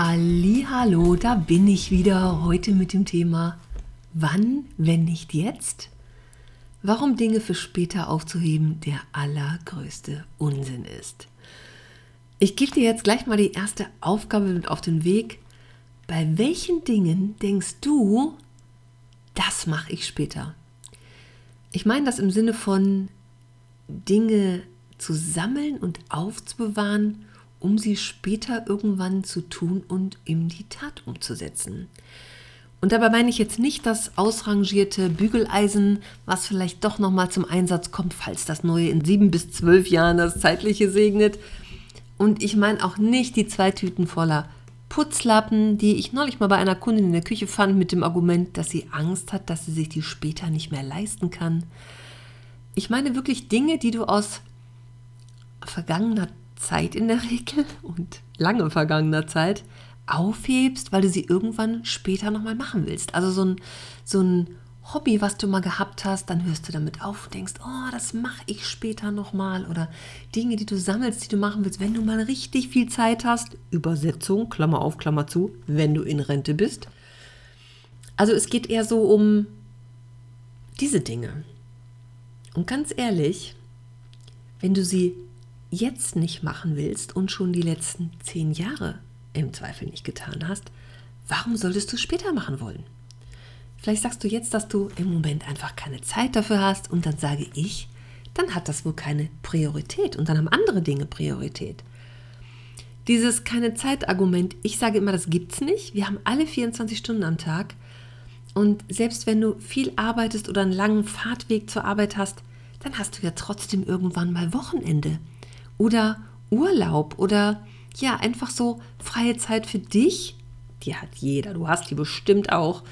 Hallo, da bin ich wieder heute mit dem Thema Wann, wenn nicht jetzt? Warum Dinge für später aufzuheben der allergrößte Unsinn ist. Ich gebe dir jetzt gleich mal die erste Aufgabe mit auf den Weg. Bei welchen Dingen denkst du, das mache ich später? Ich meine das im Sinne von Dinge zu sammeln und aufzubewahren um sie später irgendwann zu tun und in die Tat umzusetzen. Und dabei meine ich jetzt nicht das ausrangierte Bügeleisen, was vielleicht doch nochmal zum Einsatz kommt, falls das neue in sieben bis zwölf Jahren das zeitliche segnet. Und ich meine auch nicht die zwei Tüten voller Putzlappen, die ich neulich mal bei einer Kundin in der Küche fand mit dem Argument, dass sie Angst hat, dass sie sich die später nicht mehr leisten kann. Ich meine wirklich Dinge, die du aus vergangener Zeit in der Regel und lange vergangener Zeit aufhebst, weil du sie irgendwann später nochmal machen willst. Also so ein, so ein Hobby, was du mal gehabt hast, dann hörst du damit auf und denkst, oh, das mache ich später nochmal. Oder Dinge, die du sammelst, die du machen willst, wenn du mal richtig viel Zeit hast. Übersetzung, Klammer auf, Klammer zu, wenn du in Rente bist. Also es geht eher so um diese Dinge. Und ganz ehrlich, wenn du sie jetzt nicht machen willst und schon die letzten zehn Jahre im Zweifel nicht getan hast, warum solltest du später machen wollen? Vielleicht sagst du jetzt, dass du im Moment einfach keine Zeit dafür hast und dann sage ich, dann hat das wohl keine Priorität und dann haben andere Dinge Priorität. Dieses keine Zeit-Argument, ich sage immer, das gibt es nicht. Wir haben alle 24 Stunden am Tag und selbst wenn du viel arbeitest oder einen langen Fahrtweg zur Arbeit hast, dann hast du ja trotzdem irgendwann mal Wochenende oder Urlaub oder ja, einfach so freie Zeit für dich. Die hat jeder, du hast die bestimmt auch.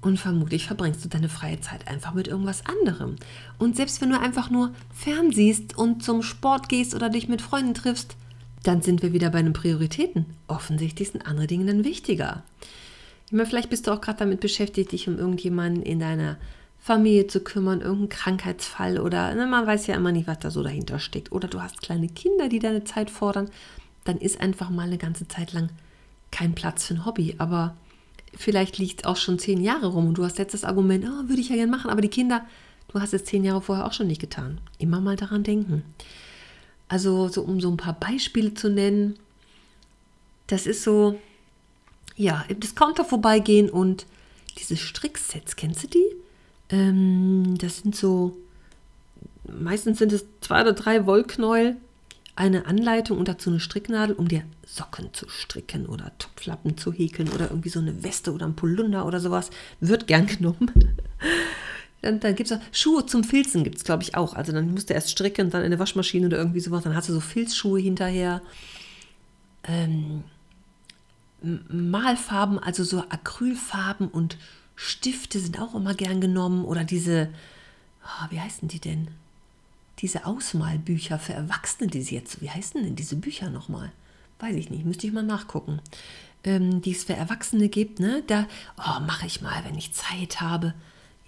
Und vermutlich verbringst du deine freie Zeit einfach mit irgendwas anderem. Und selbst wenn du einfach nur fernsiehst und zum Sport gehst oder dich mit Freunden triffst, dann sind wir wieder bei den Prioritäten. Offensichtlich sind andere Dinge dann wichtiger. Ich meine, vielleicht bist du auch gerade damit beschäftigt, dich um irgendjemanden in deiner Familie zu kümmern, irgendein Krankheitsfall oder ne, man weiß ja immer nicht, was da so dahinter steckt. Oder du hast kleine Kinder, die deine Zeit fordern, dann ist einfach mal eine ganze Zeit lang kein Platz für ein Hobby. Aber vielleicht liegt es auch schon zehn Jahre rum und du hast jetzt das Argument, oh, würde ich ja gerne machen, aber die Kinder, du hast es zehn Jahre vorher auch schon nicht getan. Immer mal daran denken. Also, so um so ein paar Beispiele zu nennen, das ist so, ja, im Discounter vorbeigehen und diese Stricksets, kennst du die? Ähm, das sind so, meistens sind es zwei oder drei Wollknäuel, eine Anleitung und dazu eine Stricknadel, um dir Socken zu stricken oder Topflappen zu häkeln oder irgendwie so eine Weste oder ein Polunder oder sowas. Wird gern genommen. Dann, dann gibt es Schuhe zum Filzen, gibt es glaube ich auch. Also dann musst du erst stricken, dann in der Waschmaschine oder irgendwie sowas. Dann hast du so Filzschuhe hinterher. Ähm, Malfarben, also so Acrylfarben und Stifte sind auch immer gern genommen oder diese, oh, wie heißen die denn? Diese Ausmalbücher für Erwachsene, die sie jetzt, wie heißen denn diese Bücher nochmal? Weiß ich nicht, müsste ich mal nachgucken. Ähm, die es für Erwachsene gibt, ne? Da, oh, mache ich mal, wenn ich Zeit habe.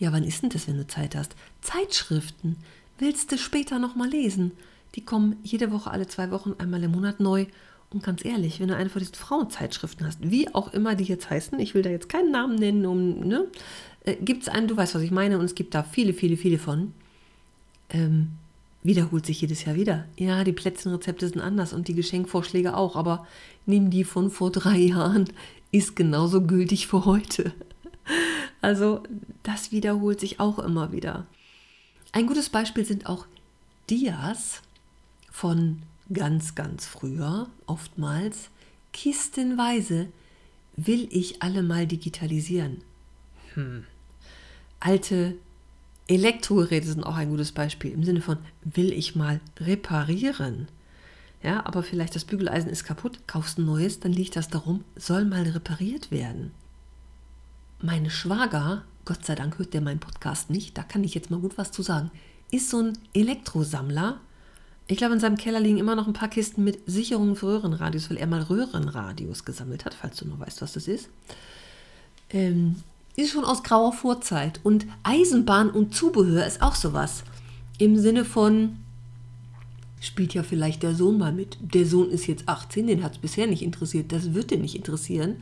Ja, wann ist denn das, wenn du Zeit hast? Zeitschriften. Willst du später nochmal lesen? Die kommen jede Woche, alle zwei Wochen, einmal im Monat neu und ganz ehrlich, wenn du eine von diesen Frauenzeitschriften hast, wie auch immer die jetzt heißen, ich will da jetzt keinen Namen nennen, um, ne, äh, gibt es einen, du weißt, was ich meine, und es gibt da viele, viele, viele von. Ähm, wiederholt sich jedes Jahr wieder. Ja, die Plätzchenrezepte sind anders und die Geschenkvorschläge auch, aber nimm die von vor drei Jahren, ist genauso gültig für heute. Also, das wiederholt sich auch immer wieder. Ein gutes Beispiel sind auch Dias von ganz, ganz früher, oftmals, kistenweise, will ich alle mal digitalisieren. Hm. Alte Elektrogeräte sind auch ein gutes Beispiel im Sinne von, will ich mal reparieren? Ja, aber vielleicht das Bügeleisen ist kaputt, kaufst ein neues, dann liegt das darum, soll mal repariert werden. Meine Schwager, Gott sei Dank hört der meinen Podcast nicht, da kann ich jetzt mal gut was zu sagen, ist so ein Elektrosammler. Ich glaube, in seinem Keller liegen immer noch ein paar Kisten mit Sicherungen für Röhrenradios, weil er mal Röhrenradios gesammelt hat, falls du noch weißt, was das ist. Ähm, ist schon aus grauer Vorzeit. Und Eisenbahn und Zubehör ist auch sowas. Im Sinne von, spielt ja vielleicht der Sohn mal mit. Der Sohn ist jetzt 18, den hat es bisher nicht interessiert. Das wird den nicht interessieren.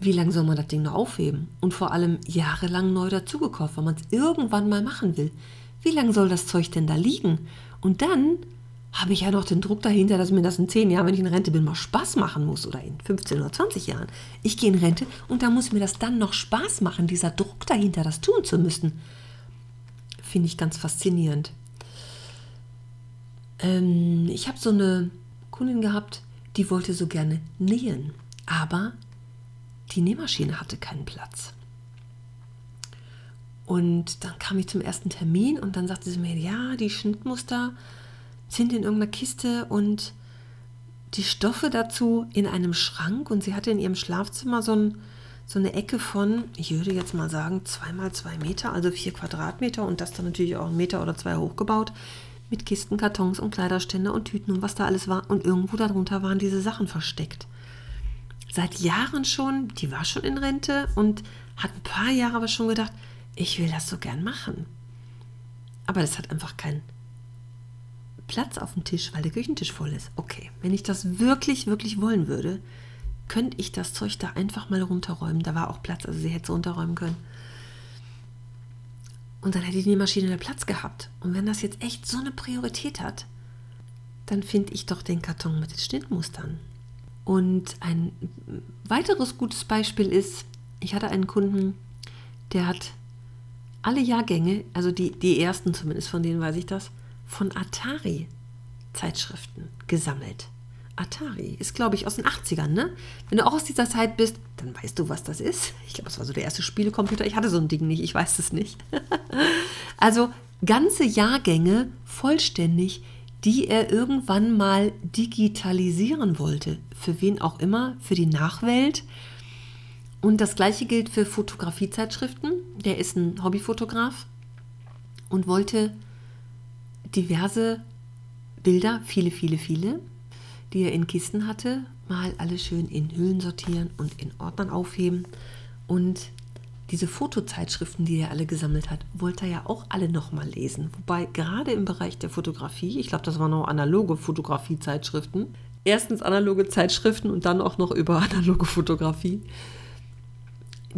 Wie lange soll man das Ding noch aufheben? Und vor allem jahrelang neu dazugekauft, weil man es irgendwann mal machen will. Wie lange soll das Zeug denn da liegen? Und dann habe ich ja noch den Druck dahinter, dass mir das in 10 Jahren, wenn ich in Rente bin, mal Spaß machen muss oder in 15 oder 20 Jahren. Ich gehe in Rente und da muss mir das dann noch Spaß machen, dieser Druck dahinter, das tun zu müssen. Finde ich ganz faszinierend. Ähm, ich habe so eine Kundin gehabt, die wollte so gerne nähen, aber die Nähmaschine hatte keinen Platz. Und dann kam ich zum ersten Termin und dann sagte sie mir, ja, die Schnittmuster sind in irgendeiner Kiste und die Stoffe dazu in einem Schrank. Und sie hatte in ihrem Schlafzimmer so, ein, so eine Ecke von, ich würde jetzt mal sagen, zweimal zwei Meter, also vier Quadratmeter. Und das dann natürlich auch einen Meter oder zwei hochgebaut mit Kisten, Kartons und Kleiderständer und Tüten und was da alles war. Und irgendwo darunter waren diese Sachen versteckt. Seit Jahren schon, die war schon in Rente und hat ein paar Jahre aber schon gedacht, ich will das so gern machen. Aber das hat einfach keinen Platz auf dem Tisch, weil der Küchentisch voll ist. Okay, wenn ich das wirklich, wirklich wollen würde, könnte ich das Zeug da einfach mal runterräumen. Da war auch Platz, also sie hätte es runterräumen können. Und dann hätte die Maschine den Platz gehabt. Und wenn das jetzt echt so eine Priorität hat, dann finde ich doch den Karton mit den Schnittmustern. Und ein weiteres gutes Beispiel ist, ich hatte einen Kunden, der hat alle Jahrgänge, also die, die ersten zumindest, von denen weiß ich das, von Atari-Zeitschriften gesammelt. Atari ist, glaube ich, aus den 80ern, ne? Wenn du auch aus dieser Zeit bist, dann weißt du, was das ist. Ich glaube, das war so der erste Spielecomputer. Ich hatte so ein Ding nicht, ich weiß es nicht. also ganze Jahrgänge vollständig, die er irgendwann mal digitalisieren wollte. Für wen auch immer, für die Nachwelt. Und das gleiche gilt für Fotografiezeitschriften. Der ist ein Hobbyfotograf und wollte diverse Bilder, viele, viele, viele, die er in Kisten hatte, mal alle schön in Hüllen sortieren und in Ordnern aufheben. Und diese Fotozeitschriften, die er alle gesammelt hat, wollte er ja auch alle nochmal lesen. Wobei gerade im Bereich der Fotografie, ich glaube, das waren auch analoge Fotografiezeitschriften, erstens analoge Zeitschriften und dann auch noch über analoge Fotografie,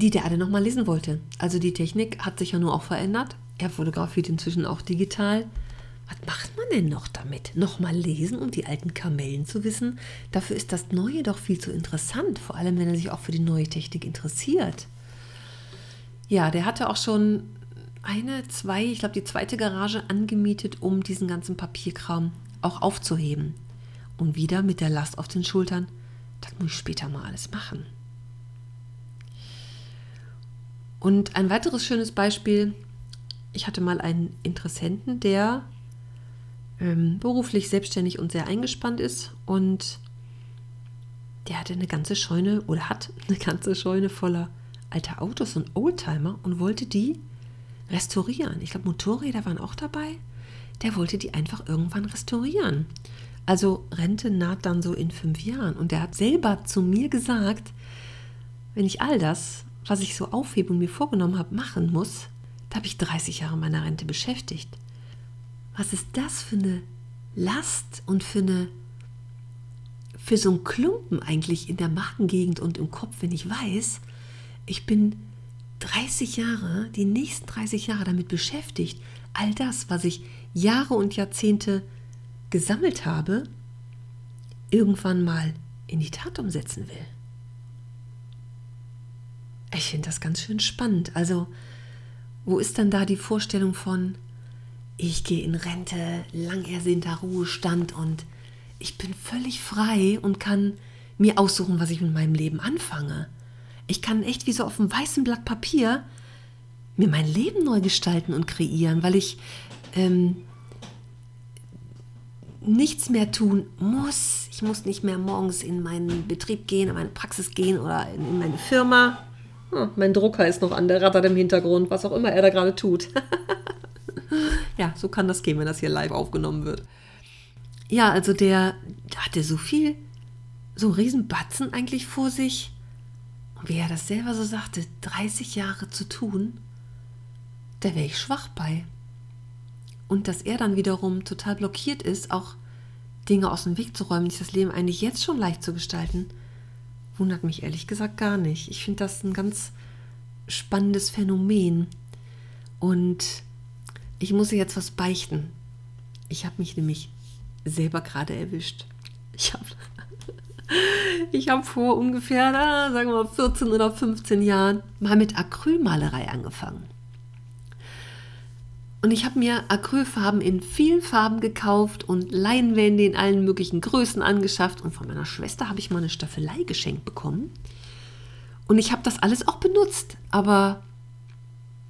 die der alle nochmal lesen wollte. Also die Technik hat sich ja nur auch verändert. Er fotografiert inzwischen auch digital. Was macht man denn noch damit? Nochmal lesen, um die alten Kamellen zu wissen? Dafür ist das Neue doch viel zu interessant, vor allem wenn er sich auch für die neue Technik interessiert. Ja, der hatte auch schon eine, zwei, ich glaube die zweite Garage angemietet, um diesen ganzen Papierkram auch aufzuheben. Und wieder mit der Last auf den Schultern, das muss ich später mal alles machen. Und ein weiteres schönes Beispiel, ich hatte mal einen Interessenten, der ähm, beruflich selbstständig und sehr eingespannt ist und der hatte eine ganze Scheune oder hat eine ganze Scheune voller alter Autos und Oldtimer und wollte die restaurieren. Ich glaube, Motorräder waren auch dabei. Der wollte die einfach irgendwann restaurieren. Also Rente naht dann so in fünf Jahren. Und der hat selber zu mir gesagt, wenn ich all das, was ich so aufhebe und mir vorgenommen habe, machen muss, da habe ich 30 Jahre meiner Rente beschäftigt. Was ist das für eine Last und für eine für so einen Klumpen eigentlich in der Magengegend und im Kopf, wenn ich weiß, ich bin 30 Jahre, die nächsten 30 Jahre damit beschäftigt, all das, was ich Jahre und Jahrzehnte gesammelt habe, irgendwann mal in die Tat umsetzen will. Ich finde das ganz schön spannend. Also, wo ist dann da die Vorstellung von, ich gehe in Rente, lang ersehnter Ruhestand und ich bin völlig frei und kann mir aussuchen, was ich mit meinem Leben anfange. Ich kann echt wie so auf einem weißen Blatt Papier mir mein Leben neu gestalten und kreieren, weil ich ähm, nichts mehr tun muss. Ich muss nicht mehr morgens in meinen Betrieb gehen, in meine Praxis gehen oder in, in meine Firma. Oh, mein Drucker ist noch an, der rattert im Hintergrund, was auch immer er da gerade tut. ja, so kann das gehen, wenn das hier live aufgenommen wird. Ja, also der hatte so viel, so einen riesen Batzen eigentlich vor sich. Und wie er das selber so sagte, 30 Jahre zu tun, da wäre ich schwach bei. Und dass er dann wiederum total blockiert ist, auch Dinge aus dem Weg zu räumen, sich das Leben eigentlich jetzt schon leicht zu gestalten, wundert mich ehrlich gesagt gar nicht. Ich finde das ein ganz spannendes Phänomen. Und ich muss jetzt was beichten. Ich habe mich nämlich selber gerade erwischt. Ich habe ich hab vor ungefähr, sagen wir mal, 14 oder 15 Jahren mal mit Acrylmalerei angefangen. Und ich habe mir Acrylfarben in vielen Farben gekauft und Leinwände in allen möglichen Größen angeschafft. Und von meiner Schwester habe ich mal eine Staffelei geschenkt bekommen. Und ich habe das alles auch benutzt. Aber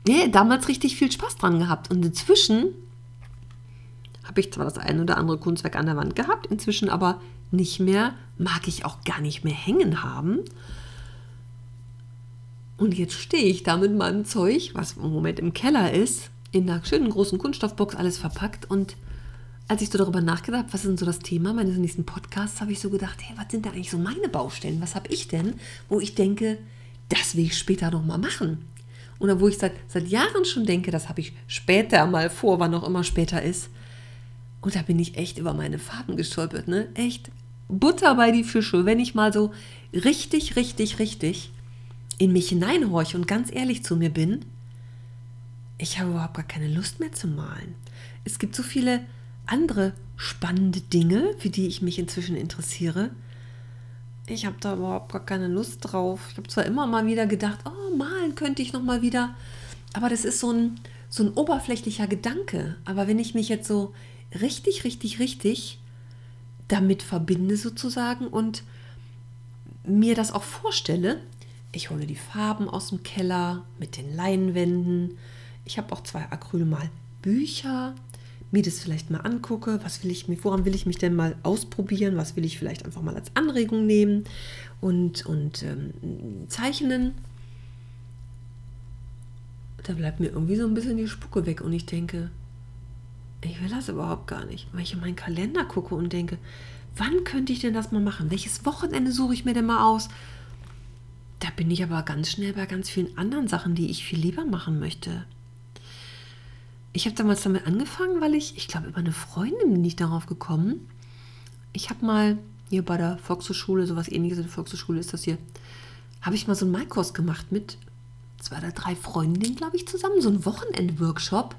nee, damals richtig viel Spaß dran gehabt. Und inzwischen habe ich zwar das ein oder andere Kunstwerk an der Wand gehabt, inzwischen aber nicht mehr, mag ich auch gar nicht mehr hängen haben. Und jetzt stehe ich da mit meinem Zeug, was im Moment im Keller ist, in einer schönen großen Kunststoffbox alles verpackt und als ich so darüber nachgedacht habe, was ist denn so das Thema meines nächsten Podcasts, habe ich so gedacht, hey, was sind da eigentlich so meine Baustellen? Was habe ich denn, wo ich denke, das will ich später noch mal machen? Oder wo ich seit, seit Jahren schon denke, das habe ich später mal vor, wann auch immer später ist. Und da bin ich echt über meine Farben gestolpert, ne? Echt Butter bei die Fische, wenn ich mal so richtig, richtig, richtig in mich hineinhorche und ganz ehrlich zu mir bin ich habe überhaupt gar keine Lust mehr zu malen. Es gibt so viele andere spannende Dinge, für die ich mich inzwischen interessiere. Ich habe da überhaupt gar keine Lust drauf. Ich habe zwar immer mal wieder gedacht, oh, malen könnte ich noch mal wieder, aber das ist so ein, so ein oberflächlicher Gedanke. Aber wenn ich mich jetzt so richtig, richtig, richtig damit verbinde sozusagen und mir das auch vorstelle, ich hole die Farben aus dem Keller mit den Leinwänden, ich habe auch zwei Acrylmalbücher, mir das vielleicht mal angucke, was will ich mir, woran will ich mich denn mal ausprobieren, was will ich vielleicht einfach mal als Anregung nehmen und, und ähm, zeichnen. Da bleibt mir irgendwie so ein bisschen die Spucke weg und ich denke, ich will das überhaupt gar nicht. Weil ich in meinen Kalender gucke und denke, wann könnte ich denn das mal machen? Welches Wochenende suche ich mir denn mal aus? Da bin ich aber ganz schnell bei ganz vielen anderen Sachen, die ich viel lieber machen möchte ich habe damals damit angefangen, weil ich, ich glaube, über eine Freundin bin ich darauf gekommen. Ich habe mal hier bei der Volkshochschule, sowas ähnliches in der Volkshochschule ist das hier, habe ich mal so einen Malkurs gemacht mit zwei oder drei Freundinnen, glaube ich, zusammen, so einen Wochenend-Workshop.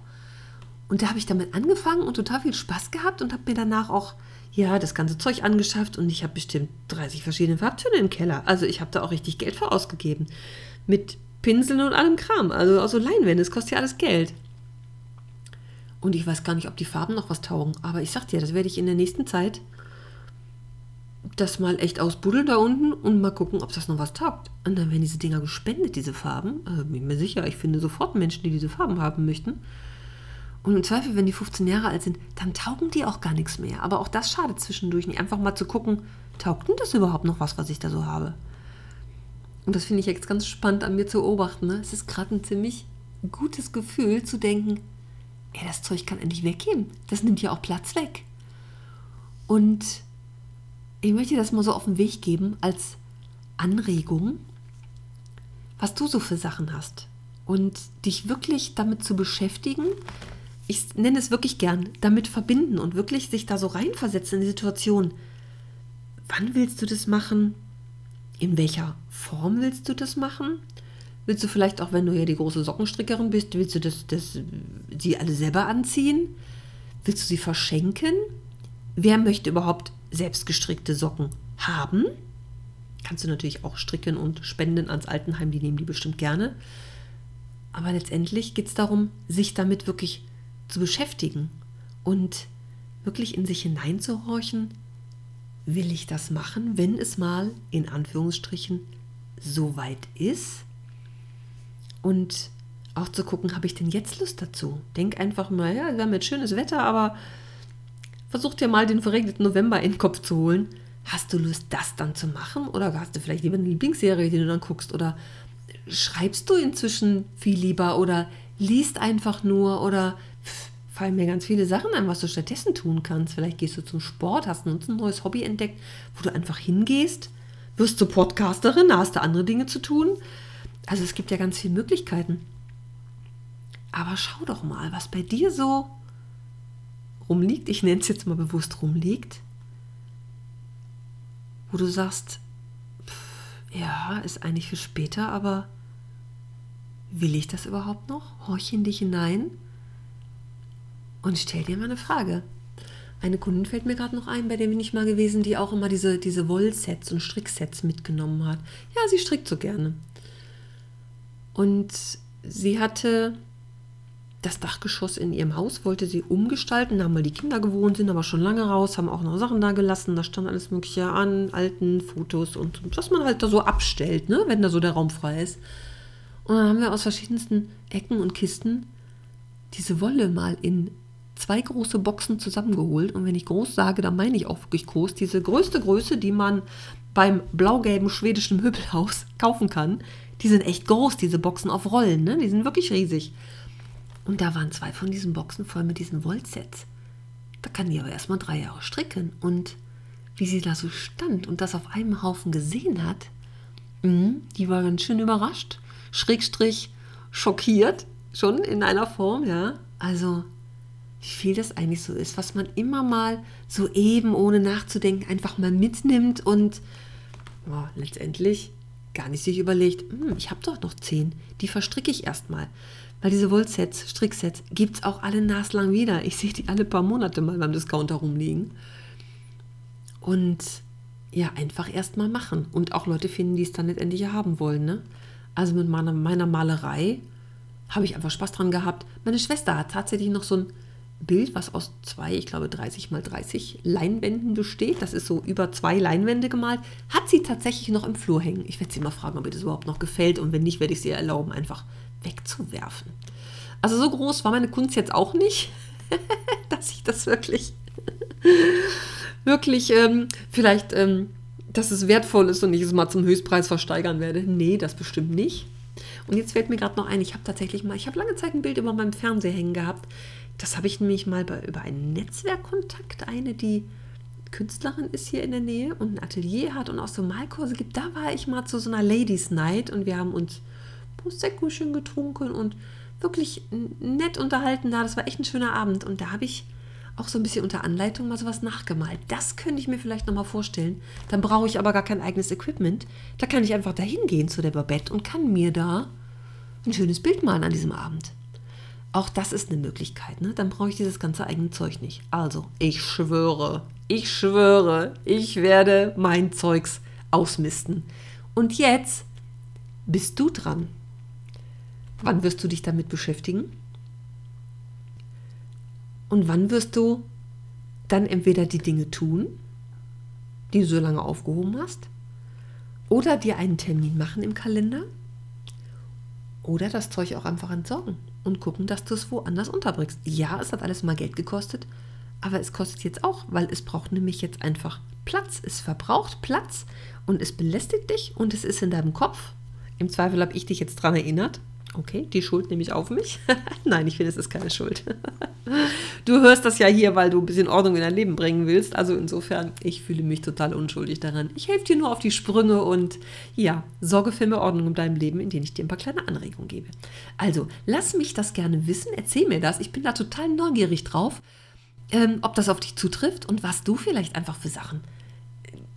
Und da habe ich damit angefangen und total viel Spaß gehabt und habe mir danach auch ja, das ganze Zeug angeschafft und ich habe bestimmt 30 verschiedene Farbtöne im Keller. Also ich habe da auch richtig Geld für ausgegeben. Mit Pinseln und allem Kram. Also auch so Leinwände, das kostet ja alles Geld. Und ich weiß gar nicht, ob die Farben noch was taugen. Aber ich sag dir, das werde ich in der nächsten Zeit das mal echt ausbuddeln da unten und mal gucken, ob das noch was taugt. Und dann werden diese Dinger gespendet, diese Farben. Also bin mir sicher, ich finde sofort Menschen, die diese Farben haben möchten. Und im Zweifel, wenn die 15 Jahre alt sind, dann taugen die auch gar nichts mehr. Aber auch das schadet zwischendurch nicht. Einfach mal zu gucken, taugt denn das überhaupt noch was, was ich da so habe? Und das finde ich jetzt ganz spannend an mir zu beobachten. Ne? Es ist gerade ein ziemlich gutes Gefühl zu denken, ey, das Zeug kann endlich weggehen. Das nimmt ja auch Platz weg. Und ich möchte das mal so auf den Weg geben als Anregung, was du so für Sachen hast. Und dich wirklich damit zu beschäftigen, ich nenne es wirklich gern, damit verbinden und wirklich sich da so reinversetzen in die Situation. Wann willst du das machen? In welcher Form willst du das machen? Willst du vielleicht auch, wenn du hier die große Sockenstrickerin bist, willst du das, das, die alle selber anziehen? Willst du sie verschenken? Wer möchte überhaupt selbstgestrickte Socken haben? Kannst du natürlich auch stricken und spenden ans Altenheim, die nehmen die bestimmt gerne. Aber letztendlich geht es darum, sich damit wirklich zu beschäftigen und wirklich in sich hineinzuhorchen, will ich das machen, wenn es mal in Anführungsstrichen so weit ist? Und auch zu gucken, habe ich denn jetzt Lust dazu? Denk einfach mal, ja, wir haben jetzt schönes Wetter, aber versuch dir mal den verregneten November in den Kopf zu holen. Hast du Lust, das dann zu machen? Oder hast du vielleicht lieber eine Lieblingsserie, die du dann guckst? Oder schreibst du inzwischen viel lieber? Oder liest einfach nur? Oder fallen mir ganz viele Sachen ein, was du stattdessen tun kannst. Vielleicht gehst du zum Sport, hast ein neues Hobby entdeckt, wo du einfach hingehst, wirst du Podcasterin, hast du andere Dinge zu tun. Also es gibt ja ganz viele Möglichkeiten. Aber schau doch mal, was bei dir so rumliegt. Ich nenne es jetzt mal bewusst rumliegt. Wo du sagst, pff, ja, ist eigentlich für später, aber will ich das überhaupt noch? Horch in dich hinein und stell dir mal eine Frage. Eine Kundin fällt mir gerade noch ein, bei der bin ich mal gewesen, die auch immer diese, diese Wollsets und Stricksets mitgenommen hat. Ja, sie strickt so gerne. Und sie hatte das Dachgeschoss in ihrem Haus, wollte sie umgestalten. Da haben mal die Kinder gewohnt, sind aber schon lange raus, haben auch noch Sachen da gelassen. Da stand alles Mögliche an, alten Fotos und was man halt da so abstellt, ne, wenn da so der Raum frei ist. Und dann haben wir aus verschiedensten Ecken und Kisten diese Wolle mal in zwei große Boxen zusammengeholt. Und wenn ich groß sage, dann meine ich auch wirklich groß. Diese größte Größe, die man beim blau-gelben schwedischen Möbelhaus kaufen kann, die sind echt groß, diese Boxen auf Rollen. Ne? Die sind wirklich riesig. Und da waren zwei von diesen Boxen voll mit diesen Wollsets. Da kann die aber erstmal drei Jahre stricken. Und wie sie da so stand und das auf einem Haufen gesehen hat, mh, die war ganz schön überrascht. Schrägstrich schockiert, schon in einer Form, ja. Also wie viel das eigentlich so ist, was man immer mal so eben, ohne nachzudenken, einfach mal mitnimmt und oh, letztendlich gar nicht sich überlegt, hm, ich habe doch noch zehn, die verstricke ich erstmal. Weil diese Wollsets, Stricksets, gibt es auch alle naslang wieder. Ich sehe die alle paar Monate mal beim Discounter rumliegen. Und ja, einfach erstmal machen. Und auch Leute finden, die es dann letztendlich haben wollen. Ne? Also mit meiner, meiner Malerei habe ich einfach Spaß dran gehabt. Meine Schwester hat tatsächlich noch so ein Bild, was aus zwei, ich glaube 30 mal 30 Leinwänden besteht. Das ist so über zwei Leinwände gemalt. Hat sie tatsächlich noch im Flur hängen. Ich werde sie mal fragen, ob ihr das überhaupt noch gefällt. Und wenn nicht, werde ich sie erlauben, einfach wegzuwerfen. Also so groß war meine Kunst jetzt auch nicht, dass ich das wirklich, wirklich ähm, vielleicht, ähm, dass es wertvoll ist und ich es mal zum Höchstpreis versteigern werde. Nee, das bestimmt nicht. Und jetzt fällt mir gerade noch ein, ich habe tatsächlich mal, ich habe lange Zeit ein Bild über meinem Fernseher hängen gehabt. Das habe ich nämlich mal bei, über einen Netzwerkkontakt, eine, die Künstlerin ist hier in der Nähe und ein Atelier hat und auch so Malkurse gibt. Da war ich mal zu so einer Ladies Night und wir haben uns Proseccochen getrunken und wirklich nett unterhalten da. Das war echt ein schöner Abend und da habe ich auch so ein bisschen unter Anleitung mal sowas nachgemalt. Das könnte ich mir vielleicht nochmal vorstellen. Dann brauche ich aber gar kein eigenes Equipment. Da kann ich einfach dahin gehen zu der Babette und kann mir da ein schönes Bild malen an diesem Abend. Auch das ist eine Möglichkeit, ne? Dann brauche ich dieses ganze eigene Zeug nicht. Also, ich schwöre, ich schwöre, ich werde mein Zeugs ausmisten. Und jetzt bist du dran. Wann wirst du dich damit beschäftigen? Und wann wirst du dann entweder die Dinge tun, die du so lange aufgehoben hast, oder dir einen Termin machen im Kalender, oder das Zeug auch einfach entsorgen und gucken, dass du es woanders unterbringst. Ja, es hat alles mal Geld gekostet, aber es kostet jetzt auch, weil es braucht nämlich jetzt einfach Platz. Es verbraucht Platz und es belästigt dich und es ist in deinem Kopf. Im Zweifel habe ich dich jetzt daran erinnert Okay, die Schuld nehme ich auf mich. Nein, ich finde, es ist keine Schuld. du hörst das ja hier, weil du ein bisschen Ordnung in dein Leben bringen willst. Also insofern, ich fühle mich total unschuldig daran. Ich helfe dir nur auf die Sprünge und ja, sorge für mehr Ordnung in deinem Leben, indem ich dir ein paar kleine Anregungen gebe. Also, lass mich das gerne wissen. Erzähl mir das. Ich bin da total neugierig drauf, ähm, ob das auf dich zutrifft und was du vielleicht einfach für Sachen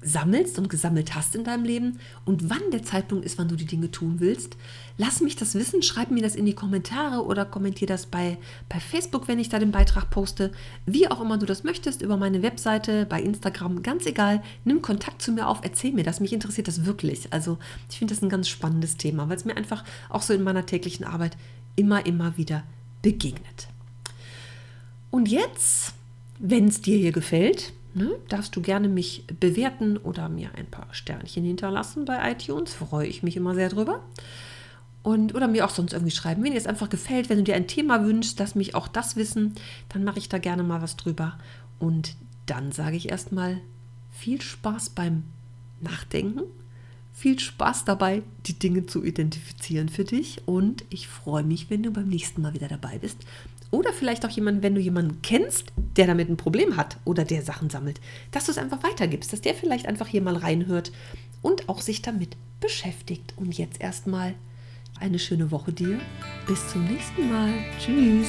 sammelst und gesammelt hast in deinem Leben und wann der Zeitpunkt ist, wann du die Dinge tun willst. Lass mich das wissen, schreib mir das in die Kommentare oder kommentier das bei, bei Facebook, wenn ich da den Beitrag poste. Wie auch immer du das möchtest, über meine Webseite, bei Instagram, ganz egal. Nimm Kontakt zu mir auf, erzähl mir das. Mich interessiert das wirklich. Also ich finde das ein ganz spannendes Thema, weil es mir einfach auch so in meiner täglichen Arbeit immer, immer wieder begegnet. Und jetzt, wenn es dir hier gefällt, ne, darfst du gerne mich bewerten oder mir ein paar Sternchen hinterlassen bei iTunes. Freue ich mich immer sehr drüber. Und, oder mir auch sonst irgendwie schreiben. Wenn dir es einfach gefällt, wenn du dir ein Thema wünschst, lass mich auch das wissen, dann mache ich da gerne mal was drüber. Und dann sage ich erstmal viel Spaß beim Nachdenken. Viel Spaß dabei, die Dinge zu identifizieren für dich. Und ich freue mich, wenn du beim nächsten Mal wieder dabei bist. Oder vielleicht auch jemanden, wenn du jemanden kennst, der damit ein Problem hat oder der Sachen sammelt, dass du es einfach weitergibst, dass der vielleicht einfach hier mal reinhört und auch sich damit beschäftigt. Und jetzt erstmal eine schöne Woche dir. Bis zum nächsten Mal. Tschüss.